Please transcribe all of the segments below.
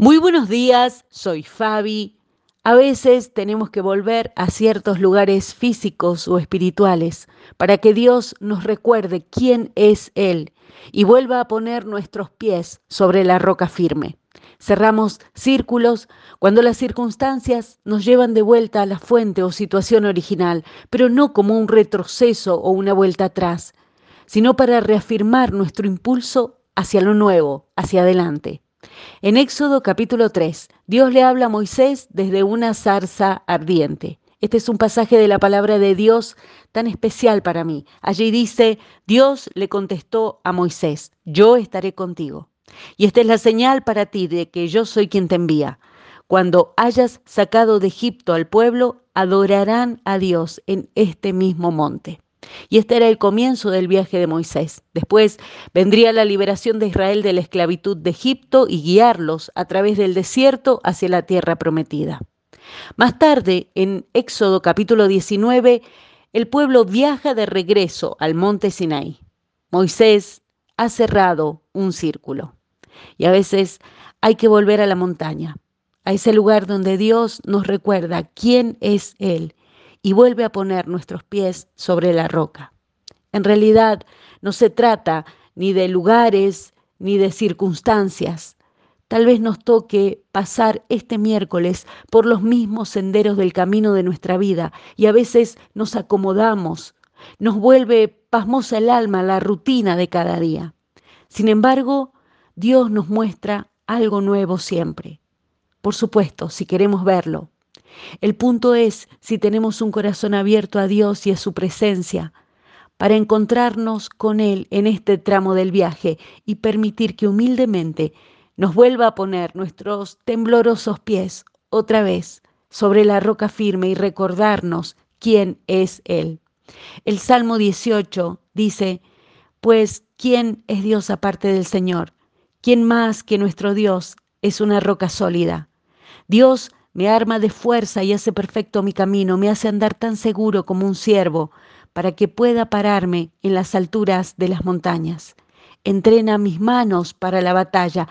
Muy buenos días, soy Fabi. A veces tenemos que volver a ciertos lugares físicos o espirituales para que Dios nos recuerde quién es Él y vuelva a poner nuestros pies sobre la roca firme. Cerramos círculos cuando las circunstancias nos llevan de vuelta a la fuente o situación original, pero no como un retroceso o una vuelta atrás, sino para reafirmar nuestro impulso hacia lo nuevo, hacia adelante. En Éxodo capítulo 3, Dios le habla a Moisés desde una zarza ardiente. Este es un pasaje de la palabra de Dios tan especial para mí. Allí dice, Dios le contestó a Moisés, yo estaré contigo. Y esta es la señal para ti de que yo soy quien te envía. Cuando hayas sacado de Egipto al pueblo, adorarán a Dios en este mismo monte. Y este era el comienzo del viaje de Moisés. Después vendría la liberación de Israel de la esclavitud de Egipto y guiarlos a través del desierto hacia la tierra prometida. Más tarde, en Éxodo capítulo 19, el pueblo viaja de regreso al monte Sinai. Moisés ha cerrado un círculo. Y a veces hay que volver a la montaña, a ese lugar donde Dios nos recuerda quién es Él y vuelve a poner nuestros pies sobre la roca. En realidad no se trata ni de lugares ni de circunstancias. Tal vez nos toque pasar este miércoles por los mismos senderos del camino de nuestra vida y a veces nos acomodamos, nos vuelve pasmosa el alma la rutina de cada día. Sin embargo, Dios nos muestra algo nuevo siempre. Por supuesto, si queremos verlo, el punto es si tenemos un corazón abierto a Dios y a su presencia para encontrarnos con Él en este tramo del viaje y permitir que humildemente nos vuelva a poner nuestros temblorosos pies otra vez sobre la roca firme y recordarnos quién es Él. El Salmo 18 dice, pues, ¿quién es Dios aparte del Señor? ¿Quién más que nuestro Dios es una roca sólida? Dios me arma de fuerza y hace perfecto mi camino, me hace andar tan seguro como un ciervo, para que pueda pararme en las alturas de las montañas. Entrena mis manos para la batalla,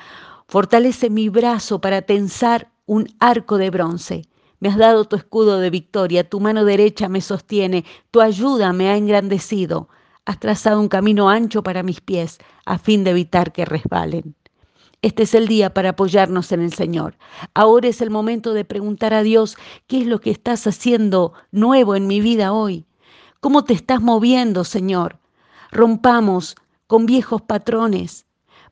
fortalece mi brazo para tensar un arco de bronce. Me has dado tu escudo de victoria, tu mano derecha me sostiene, tu ayuda me ha engrandecido. Has trazado un camino ancho para mis pies, a fin de evitar que resbalen. Este es el día para apoyarnos en el Señor. Ahora es el momento de preguntar a Dios, ¿qué es lo que estás haciendo nuevo en mi vida hoy? ¿Cómo te estás moviendo, Señor? Rompamos con viejos patrones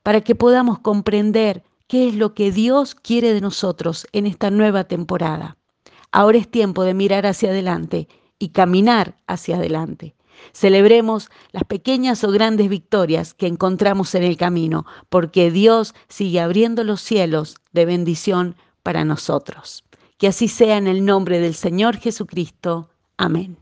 para que podamos comprender qué es lo que Dios quiere de nosotros en esta nueva temporada. Ahora es tiempo de mirar hacia adelante y caminar hacia adelante. Celebremos las pequeñas o grandes victorias que encontramos en el camino, porque Dios sigue abriendo los cielos de bendición para nosotros. Que así sea en el nombre del Señor Jesucristo. Amén.